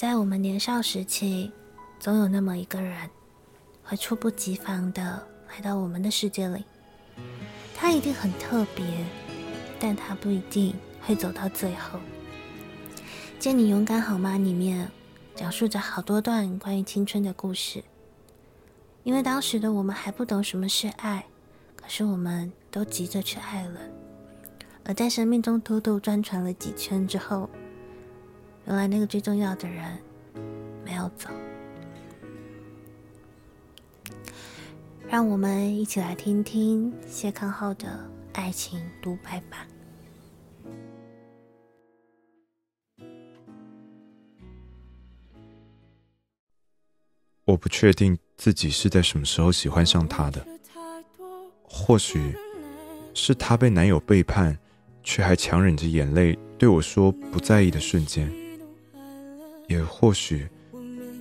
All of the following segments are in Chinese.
在我们年少时期，总有那么一个人，会猝不及防的来到我们的世界里。他一定很特别，但他不一定会走到最后。《见你勇敢好吗》里面讲述着好多段关于青春的故事。因为当时的我们还不懂什么是爱，可是我们都急着去爱了。而在生命中兜兜转转了几圈之后，原来那个最重要的人没有走。让我们一起来听听谢康浩的爱情独白吧。我不确定自己是在什么时候喜欢上他的，或许是他被男友背叛，却还强忍着眼泪对我说不在意的瞬间，也或许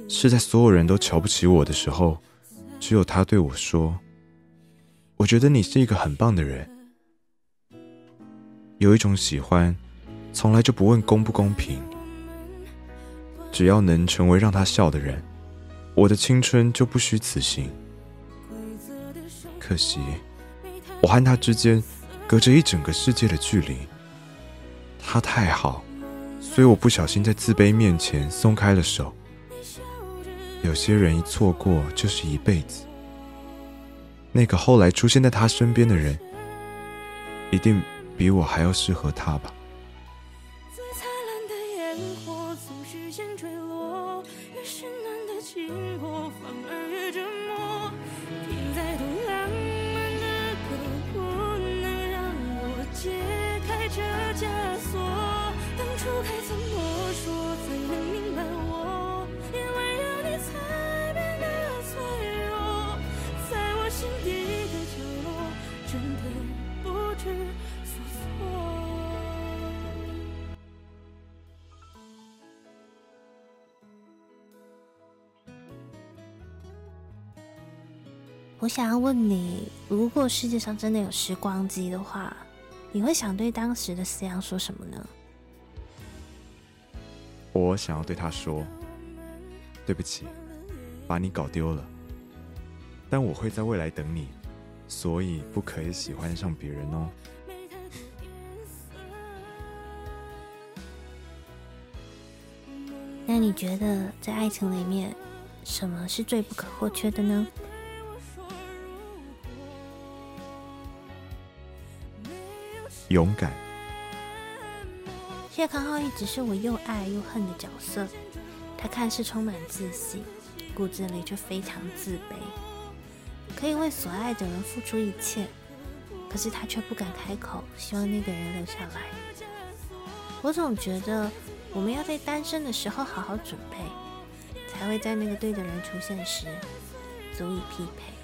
是在所有人都瞧不起我的时候，只有他对我说：“我觉得你是一个很棒的人。”有一种喜欢，从来就不问公不公平，只要能成为让他笑的人。我的青春就不虚此行。可惜，我和他之间隔着一整个世界的距离。他太好，所以我不小心在自卑面前松开了手。有些人一错过就是一辈子。那个后来出现在他身边的人，一定比我还要适合他吧。最灿烂的烟火总是先坠落，越绚烂的情火我想要问你，如果世界上真的有时光机的话，你会想对当时的思阳说什么呢？我想要对他说：“对不起，把你搞丢了。但我会在未来等你，所以不可以喜欢上别人哦。”那你觉得在爱情里面，什么是最不可或缺的呢？勇敢。谢康浩一直是我又爱又恨的角色。他看似充满自信，骨子里却非常自卑，可以为所爱的人付出一切，可是他却不敢开口，希望那个人留下来。我总觉得我们要在单身的时候好好准备，才会在那个对的人出现时足以匹配。